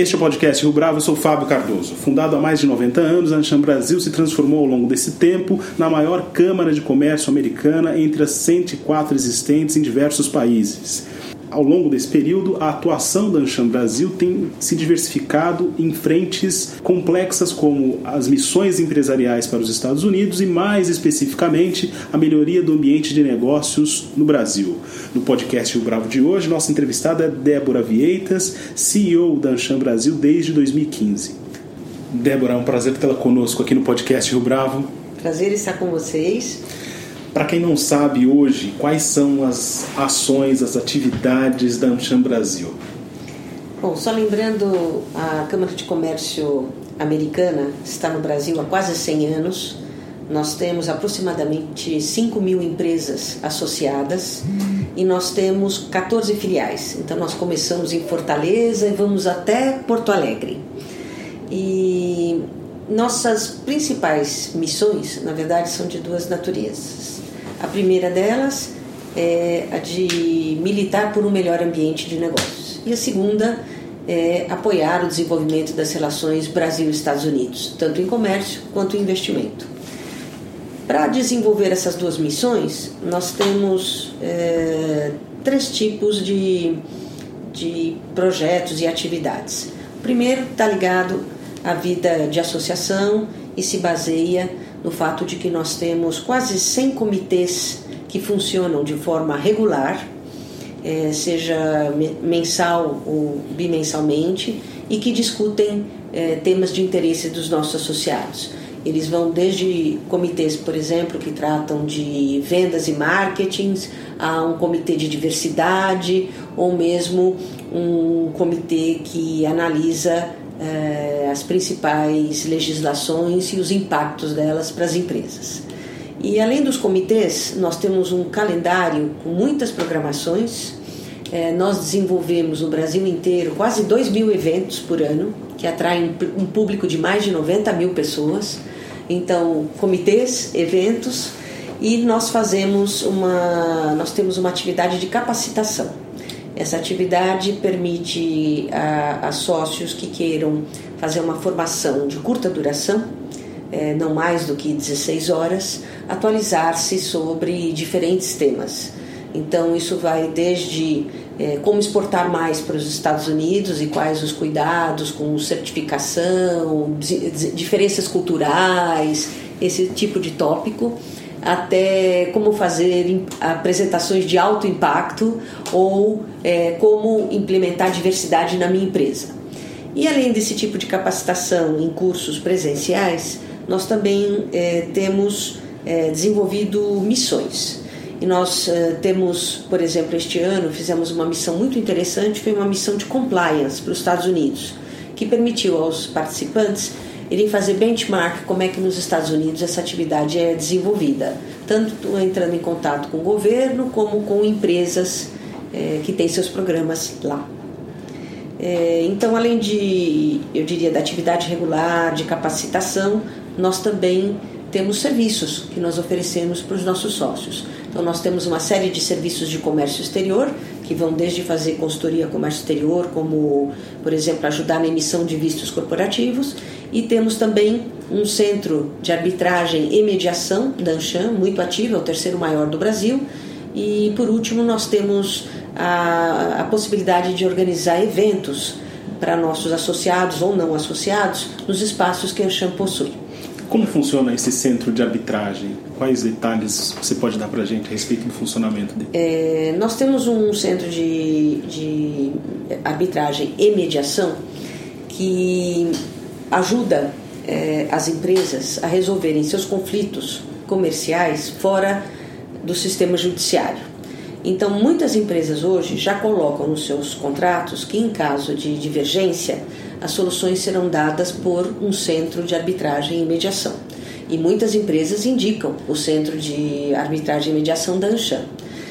Este é o podcast Rio Bravo, eu sou Fábio Cardoso. Fundado há mais de 90 anos, a Ancham Brasil se transformou ao longo desse tempo na maior câmara de comércio americana entre as 104 existentes em diversos países ao longo desse período, a atuação da Anshan Brasil tem se diversificado em frentes complexas como as missões empresariais para os Estados Unidos e, mais especificamente, a melhoria do ambiente de negócios no Brasil. No podcast Rio Bravo de hoje, nossa entrevistada é Débora Vieitas, CEO da Anshan Brasil desde 2015. Débora, é um prazer tê-la conosco aqui no podcast Rio Bravo. Prazer estar com vocês. Para quem não sabe hoje, quais são as ações, as atividades da Amcham Brasil? Bom, só lembrando, a Câmara de Comércio Americana está no Brasil há quase 100 anos. Nós temos aproximadamente 5 mil empresas associadas e nós temos 14 filiais. Então, nós começamos em Fortaleza e vamos até Porto Alegre. E nossas principais missões, na verdade, são de duas naturezas. A primeira delas é a de militar por um melhor ambiente de negócios. E a segunda é apoiar o desenvolvimento das relações Brasil-Estados Unidos, tanto em comércio quanto em investimento. Para desenvolver essas duas missões, nós temos é, três tipos de, de projetos e atividades. O primeiro está ligado à vida de associação e se baseia no fato de que nós temos quase 100 comitês que funcionam de forma regular, é, seja mensal ou bimensalmente, e que discutem é, temas de interesse dos nossos associados. Eles vão desde comitês, por exemplo, que tratam de vendas e marketing, a um comitê de diversidade, ou mesmo um comitê que analisa eh, as principais legislações e os impactos delas para as empresas. E além dos comitês, nós temos um calendário com muitas programações. Eh, nós desenvolvemos no Brasil inteiro quase 2 mil eventos por ano, que atraem um público de mais de 90 mil pessoas. Então, comitês, eventos, e nós fazemos uma, nós temos uma atividade de capacitação essa atividade permite a, a sócios que queiram fazer uma formação de curta duração, é, não mais do que 16 horas, atualizar-se sobre diferentes temas. Então, isso vai desde é, como exportar mais para os Estados Unidos e quais os cuidados com certificação, diferenças culturais, esse tipo de tópico, até como fazer apresentações de alto impacto ou é, como implementar diversidade na minha empresa. E além desse tipo de capacitação em cursos presenciais, nós também é, temos é, desenvolvido missões. E nós é, temos, por exemplo, este ano fizemos uma missão muito interessante, foi uma missão de compliance para os Estados Unidos, que permitiu aos participantes irem fazer benchmark como é que nos Estados Unidos essa atividade é desenvolvida, tanto entrando em contato com o governo como com empresas é, que têm seus programas lá. É, então, além de, eu diria, da atividade regular, de capacitação, nós também temos serviços que nós oferecemos para os nossos sócios. Então, nós temos uma série de serviços de comércio exterior, que vão desde fazer consultoria comércio exterior, como, por exemplo, ajudar na emissão de vistos corporativos, e temos também um centro de arbitragem e mediação, Danchan, muito ativo, é o terceiro maior do Brasil. E por último, nós temos a, a possibilidade de organizar eventos para nossos associados ou não associados nos espaços que a Anshan possui. Como funciona esse centro de arbitragem? Quais detalhes você pode dar para a gente a respeito do funcionamento dele? É, nós temos um centro de, de arbitragem e mediação que ajuda é, as empresas a resolverem seus conflitos comerciais fora do sistema judiciário. Então, muitas empresas hoje já colocam nos seus contratos que, em caso de divergência, as soluções serão dadas por um centro de arbitragem e mediação. E muitas empresas indicam o Centro de Arbitragem e Mediação da Anshan.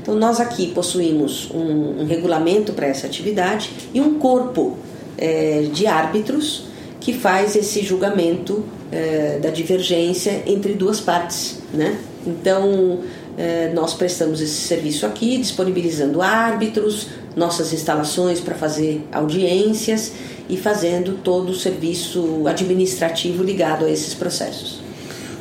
Então, nós aqui possuímos um, um regulamento para essa atividade e um corpo é, de árbitros que faz esse julgamento é, da divergência entre duas partes. Né? Então, é, nós prestamos esse serviço aqui, disponibilizando árbitros, nossas instalações para fazer audiências e fazendo todo o serviço administrativo ligado a esses processos.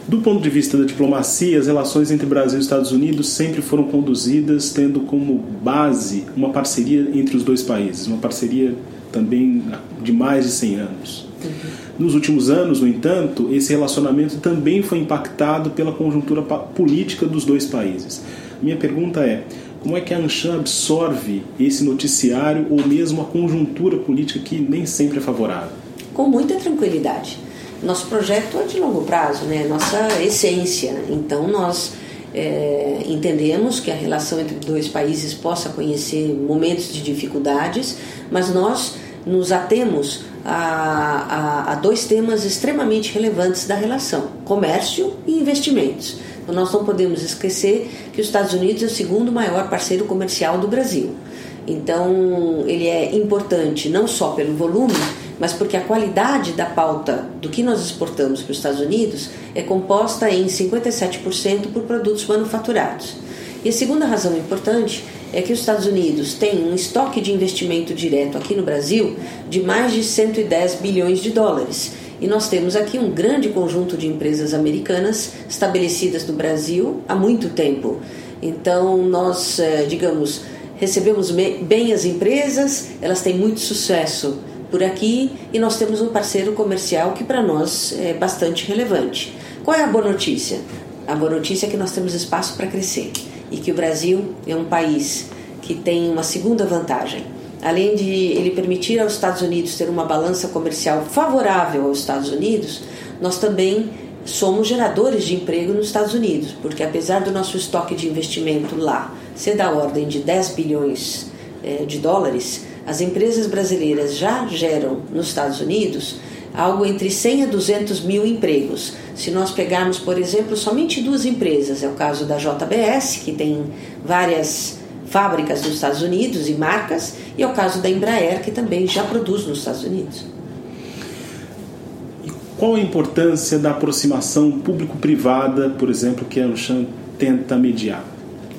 Do ponto de vista da diplomacia, as relações entre Brasil e Estados Unidos sempre foram conduzidas tendo como base uma parceria entre os dois países, uma parceria também de mais de 100 anos. Nos últimos anos, no entanto, esse relacionamento também foi impactado pela conjuntura política dos dois países. Minha pergunta é: como é que a Anshan absorve esse noticiário ou mesmo a conjuntura política que nem sempre é favorável? Com muita tranquilidade nosso projeto é de longo prazo, né? Nossa essência. Então nós é, entendemos que a relação entre dois países possa conhecer momentos de dificuldades, mas nós nos atemos a, a, a dois temas extremamente relevantes da relação: comércio e investimentos. Então, nós não podemos esquecer que os Estados Unidos é o segundo maior parceiro comercial do Brasil. Então, ele é importante não só pelo volume, mas porque a qualidade da pauta do que nós exportamos para os Estados Unidos é composta em 57% por produtos manufaturados. E a segunda razão importante é que os Estados Unidos têm um estoque de investimento direto aqui no Brasil de mais de 110 bilhões de dólares. E nós temos aqui um grande conjunto de empresas americanas estabelecidas no Brasil há muito tempo. Então, nós, eh, digamos, recebemos bem as empresas, elas têm muito sucesso por aqui e nós temos um parceiro comercial que para nós é bastante relevante. Qual é a boa notícia? A boa notícia é que nós temos espaço para crescer e que o Brasil é um país que tem uma segunda vantagem. Além de ele permitir aos Estados Unidos ter uma balança comercial favorável aos Estados Unidos, nós também somos geradores de emprego nos Estados Unidos, porque apesar do nosso estoque de investimento lá ser da ordem de 10 bilhões é, de dólares, as empresas brasileiras já geram nos Estados Unidos algo entre 100 a 200 mil empregos. Se nós pegarmos, por exemplo, somente duas empresas, é o caso da JBS, que tem várias fábricas nos Estados Unidos e marcas, e é o caso da Embraer, que também já produz nos Estados Unidos. E qual a importância da aproximação público-privada, por exemplo, que a Anshan tenta mediar?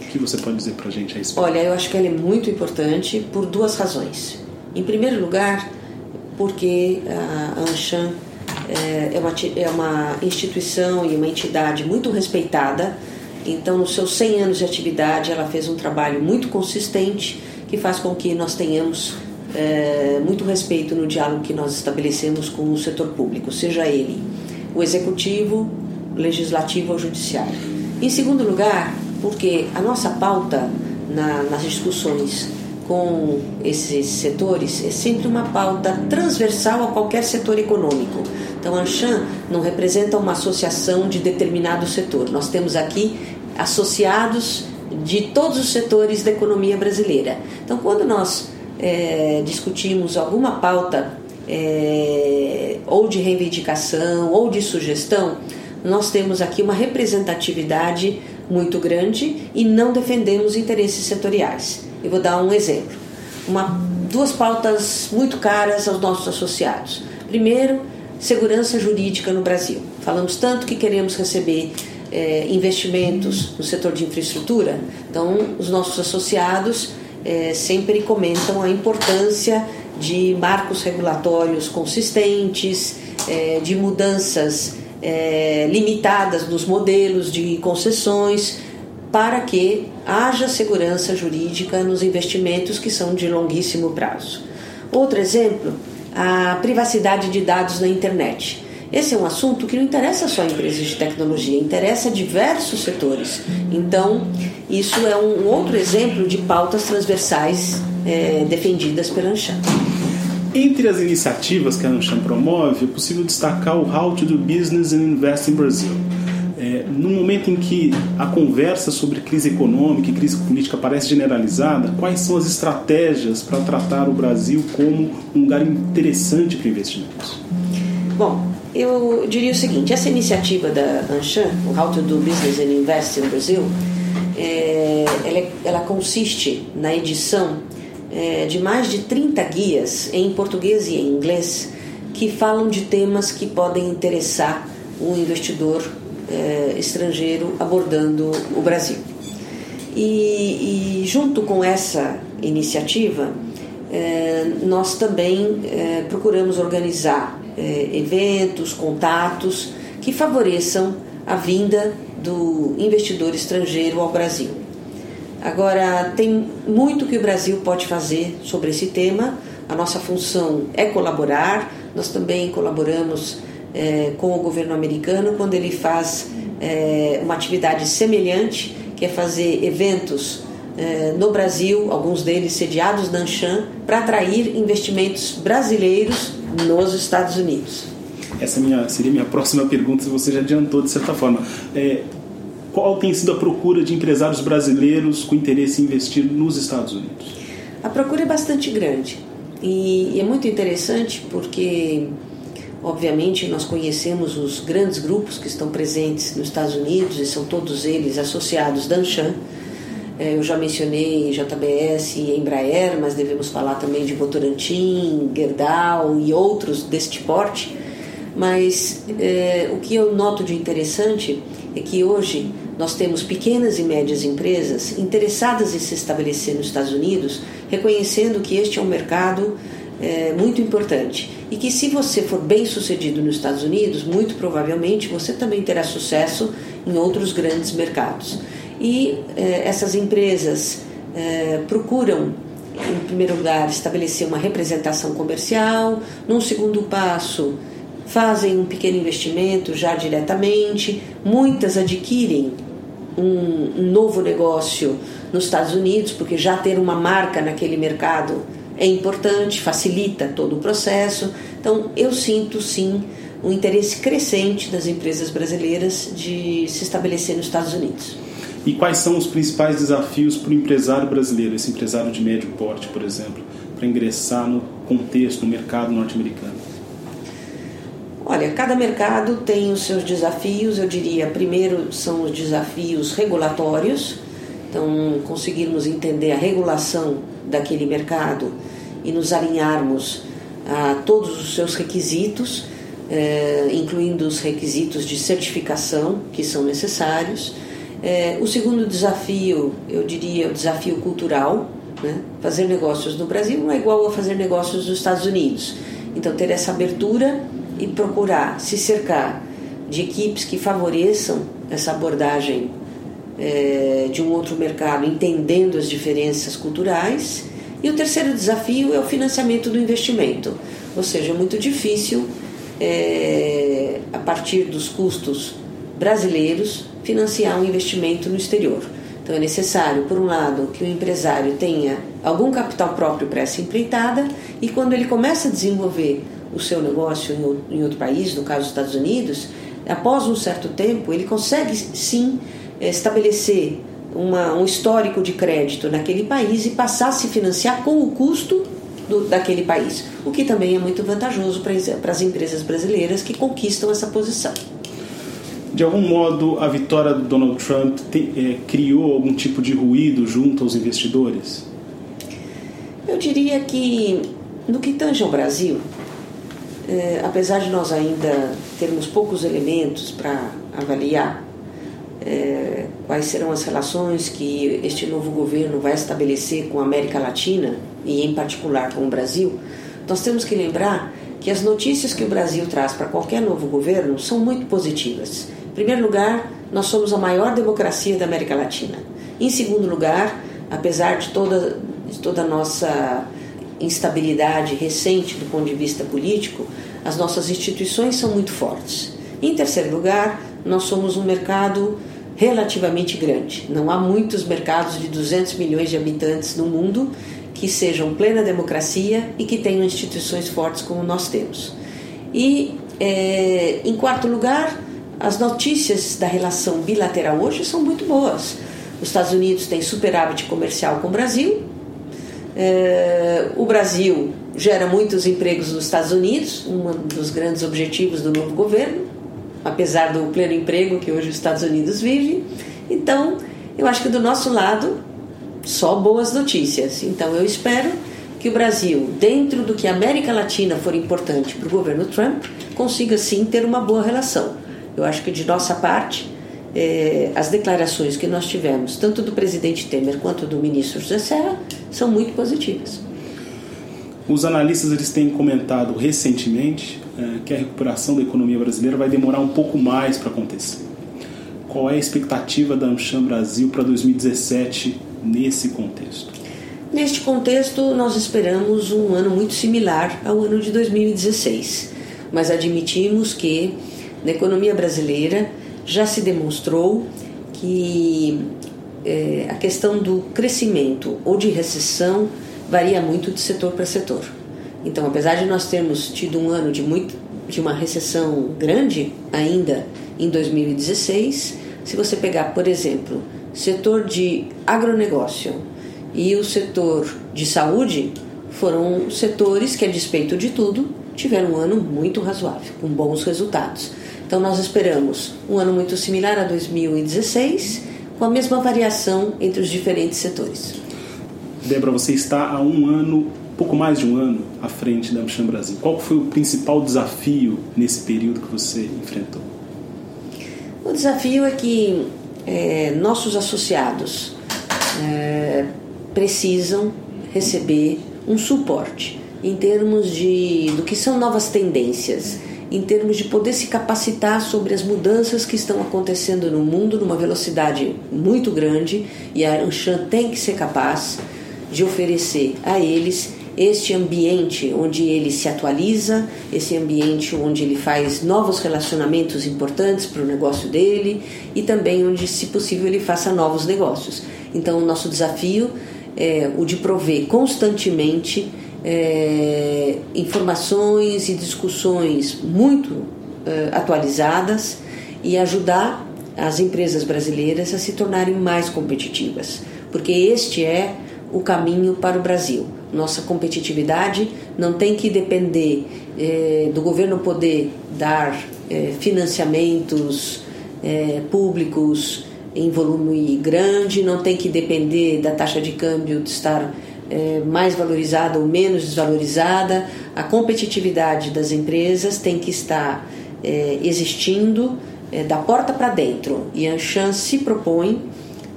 O que você pode dizer para a gente a respeito? Olha, eu acho que ela é muito importante por duas razões. Em primeiro lugar, porque a Anshan é, é uma, é uma instituição e uma entidade muito respeitada. Então, nos seus 100 anos de atividade, ela fez um trabalho muito consistente que faz com que nós tenhamos é, muito respeito no diálogo que nós estabelecemos com o setor público, seja ele o executivo, o legislativo ou judiciário. Em segundo lugar, porque a nossa pauta na, nas discussões com esses setores é sempre uma pauta transversal a qualquer setor econômico. Então, a Anshan não representa uma associação de determinado setor. Nós temos aqui associados de todos os setores da economia brasileira. Então, quando nós é, discutimos alguma pauta é, ou de reivindicação ou de sugestão, nós temos aqui uma representatividade muito grande e não defendemos interesses setoriais. Eu vou dar um exemplo. Uma, duas pautas muito caras aos nossos associados. Primeiro, segurança jurídica no Brasil. Falamos tanto que queremos receber é, investimentos no setor de infraestrutura, então os nossos associados é, sempre comentam a importância de marcos regulatórios consistentes, é, de mudanças limitadas nos modelos de concessões para que haja segurança jurídica nos investimentos que são de longuíssimo prazo. Outro exemplo, a privacidade de dados na internet. Esse é um assunto que não interessa só empresas de tecnologia, interessa diversos setores. Então, isso é um outro exemplo de pautas transversais é, defendidas pela Anchan. Entre as iniciativas que a Anshan promove, é possível destacar o How to Do Business and Invest in Brazil. É, no momento em que a conversa sobre crise econômica e crise política parece generalizada, quais são as estratégias para tratar o Brasil como um lugar interessante para investimentos? Bom, eu diria o seguinte: essa iniciativa da Anshan, o How to Do Business and Invest in Brazil, é, ela, ela, consiste na edição é, de mais de 30 guias em português e em inglês que falam de temas que podem interessar um investidor é, estrangeiro abordando o Brasil. E, e junto com essa iniciativa, é, nós também é, procuramos organizar eventos, contatos que favoreçam a vinda do investidor estrangeiro ao Brasil. Agora, tem muito que o Brasil pode fazer sobre esse tema. A nossa função é colaborar, nós também colaboramos é, com o governo americano quando ele faz é, uma atividade semelhante, que é fazer eventos é, no Brasil, alguns deles sediados na Anshan, para atrair investimentos brasileiros nos Estados Unidos. Essa é minha, seria a minha próxima pergunta, se você já adiantou de certa forma. É, qual tem sido a procura de empresários brasileiros com interesse em investir nos Estados Unidos? A procura é bastante grande e é muito interessante porque, obviamente, nós conhecemos os grandes grupos que estão presentes nos Estados Unidos e são todos eles associados da Anshan é, eu já mencionei JBS e Embraer, mas devemos falar também de Votorantim, Gerdau e outros deste porte. Mas é, o que eu noto de interessante é que hoje nós temos pequenas e médias empresas interessadas em se estabelecer nos Estados Unidos, reconhecendo que este é um mercado é, muito importante e que se você for bem sucedido nos Estados Unidos, muito provavelmente você também terá sucesso em outros grandes mercados. E eh, essas empresas eh, procuram, em primeiro lugar, estabelecer uma representação comercial, num segundo passo, fazem um pequeno investimento já diretamente, muitas adquirem um, um novo negócio nos Estados Unidos, porque já ter uma marca naquele mercado é importante, facilita todo o processo. Então, eu sinto sim um interesse crescente das empresas brasileiras de se estabelecer nos Estados Unidos. E quais são os principais desafios para o empresário brasileiro, esse empresário de médio porte, por exemplo, para ingressar no contexto, no mercado norte-americano? Olha, cada mercado tem os seus desafios. Eu diria, primeiro são os desafios regulatórios. Então, conseguirmos entender a regulação daquele mercado e nos alinharmos a todos os seus requisitos, eh, incluindo os requisitos de certificação que são necessários. É, o segundo desafio, eu diria, o desafio cultural. Né? Fazer negócios no Brasil não é igual a fazer negócios nos Estados Unidos. Então, ter essa abertura e procurar se cercar de equipes que favoreçam essa abordagem é, de um outro mercado, entendendo as diferenças culturais. E o terceiro desafio é o financiamento do investimento, ou seja, é muito difícil, é, a partir dos custos brasileiros, financiar um investimento no exterior. Então é necessário, por um lado, que o empresário tenha algum capital próprio para essa empreitada e quando ele começa a desenvolver o seu negócio em outro país, no caso dos Estados Unidos, após um certo tempo ele consegue sim estabelecer uma, um histórico de crédito naquele país e passar a se financiar com o custo do, daquele país, o que também é muito vantajoso para, as empresas brasileiras que conquistam essa posição. De algum modo, a vitória do Donald Trump te, é, criou algum tipo de ruído junto aos investidores? Eu diria que, no que tange ao Brasil, é, apesar de nós ainda termos poucos elementos para avaliar é, quais serão as relações que este novo governo vai estabelecer com a América Latina e, em particular, com o Brasil, nós temos que lembrar que as notícias que o Brasil traz para qualquer novo governo são muito positivas primeiro lugar, nós somos a maior democracia da América Latina. Em segundo lugar, apesar de toda, de toda a nossa instabilidade recente do ponto de vista político, as nossas instituições são muito fortes. Em terceiro lugar, nós somos um mercado relativamente grande. Não há muitos mercados de 200 milhões de habitantes no mundo que sejam plena democracia e que tenham instituições fortes como nós temos. E, é, em quarto lugar, as notícias da relação bilateral hoje são muito boas. Os Estados Unidos têm superávit comercial com o Brasil, é, o Brasil gera muitos empregos nos Estados Unidos, um dos grandes objetivos do novo governo, apesar do pleno emprego que hoje os Estados Unidos vive. Então, eu acho que do nosso lado, só boas notícias. Então, eu espero que o Brasil, dentro do que a América Latina for importante para o governo Trump, consiga sim ter uma boa relação. Eu acho que de nossa parte, eh, as declarações que nós tivemos, tanto do presidente Temer quanto do ministro José Serra, são muito positivas. Os analistas eles têm comentado recentemente eh, que a recuperação da economia brasileira vai demorar um pouco mais para acontecer. Qual é a expectativa da Amcham Brasil para 2017 nesse contexto? Neste contexto, nós esperamos um ano muito similar ao ano de 2016, mas admitimos que na economia brasileira já se demonstrou que é, a questão do crescimento ou de recessão varia muito de setor para setor. Então, apesar de nós termos tido um ano de, muito, de uma recessão grande ainda em 2016, se você pegar, por exemplo, setor de agronegócio e o setor de saúde, foram setores que, a despeito de tudo, tiveram um ano muito razoável, com bons resultados. Então, nós esperamos um ano muito similar a 2016, com a mesma variação entre os diferentes setores. Débora, você está há um ano, pouco mais de um ano, à frente da Amcham Brasil. Qual foi o principal desafio nesse período que você enfrentou? O desafio é que é, nossos associados é, precisam receber um suporte em termos de do que são novas tendências em termos de poder se capacitar sobre as mudanças que estão acontecendo no mundo numa velocidade muito grande e a Anshan tem que ser capaz de oferecer a eles este ambiente onde ele se atualiza, esse ambiente onde ele faz novos relacionamentos importantes para o negócio dele e também onde, se possível, ele faça novos negócios. Então, o nosso desafio é o de prover constantemente é, informações e discussões muito é, atualizadas e ajudar as empresas brasileiras a se tornarem mais competitivas, porque este é o caminho para o Brasil. Nossa competitividade não tem que depender é, do governo poder dar é, financiamentos é, públicos em volume grande, não tem que depender da taxa de câmbio de estar é, mais valorizada ou menos desvalorizada, a competitividade das empresas tem que estar é, existindo é, da porta para dentro. E a Anshan se propõe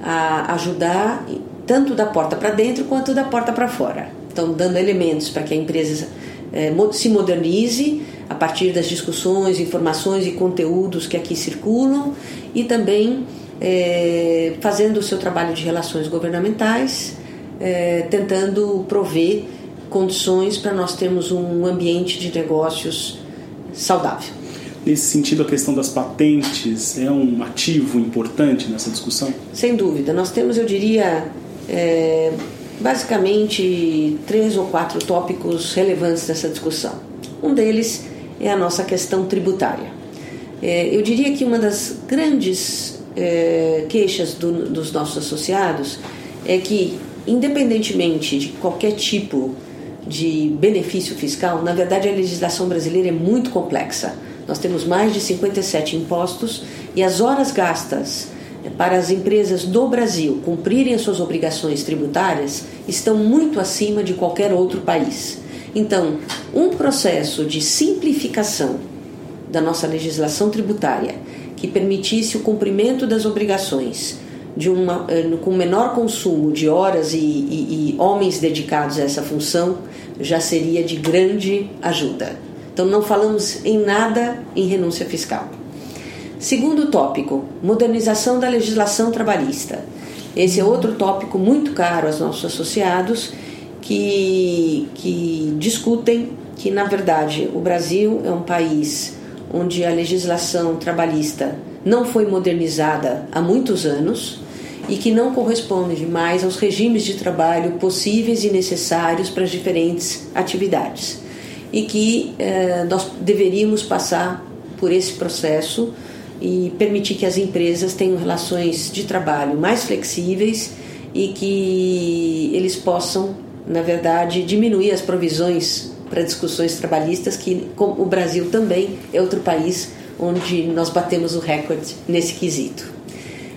a ajudar tanto da porta para dentro quanto da porta para fora. Então, dando elementos para que a empresa é, se modernize a partir das discussões, informações e conteúdos que aqui circulam e também é, fazendo o seu trabalho de relações governamentais é, tentando prover condições para nós termos um ambiente de negócios saudável. Nesse sentido, a questão das patentes é um ativo importante nessa discussão? Sem dúvida. Nós temos, eu diria, é, basicamente três ou quatro tópicos relevantes nessa discussão. Um deles é a nossa questão tributária. É, eu diria que uma das grandes é, queixas do, dos nossos associados é que independentemente de qualquer tipo de benefício fiscal, na verdade a legislação brasileira é muito complexa. Nós temos mais de 57 impostos e as horas gastas para as empresas do Brasil cumprirem as suas obrigações tributárias estão muito acima de qualquer outro país. Então, um processo de simplificação da nossa legislação tributária que permitisse o cumprimento das obrigações de uma, eh, com menor consumo de horas e, e, e homens dedicados a essa função já seria de grande ajuda. Então, não falamos em nada em renúncia fiscal. Segundo tópico, modernização da legislação trabalhista. Esse é outro tópico muito caro aos nossos associados que, que discutem que, na verdade, o Brasil é um país onde a legislação trabalhista não foi modernizada há muitos anos e que não corresponde mais aos regimes de trabalho possíveis e necessários para as diferentes atividades. E que eh, nós deveríamos passar por esse processo e permitir que as empresas tenham relações de trabalho mais flexíveis e que eles possam, na verdade, diminuir as provisões para discussões trabalhistas, que o Brasil também é outro país onde nós batemos o recorde nesse quesito.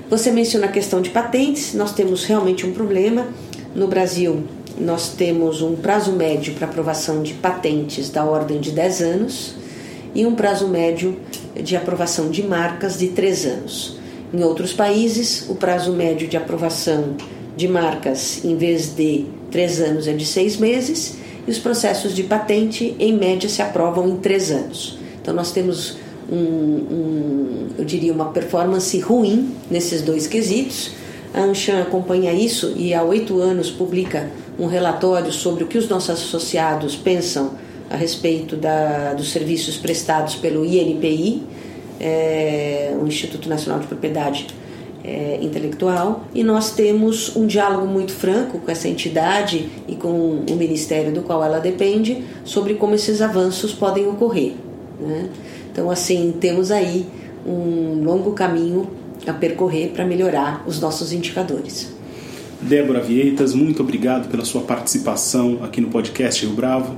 Você menciona a questão de patentes, nós temos realmente um problema. No Brasil, nós temos um prazo médio para aprovação de patentes da ordem de 10 anos e um prazo médio de aprovação de marcas de 3 anos. Em outros países, o prazo médio de aprovação de marcas, em vez de 3 anos, é de 6 meses e os processos de patente, em média, se aprovam em 3 anos. Então, nós temos um, um, eu diria, uma performance ruim nesses dois quesitos. A Anshan acompanha isso e há oito anos publica um relatório sobre o que os nossos associados pensam a respeito da, dos serviços prestados pelo INPI, é, o Instituto Nacional de Propriedade é, Intelectual, e nós temos um diálogo muito franco com essa entidade e com o ministério do qual ela depende sobre como esses avanços podem ocorrer. Né? Então, assim, temos aí um longo caminho a percorrer para melhorar os nossos indicadores. Débora Vieitas, muito obrigado pela sua participação aqui no podcast Rio Bravo.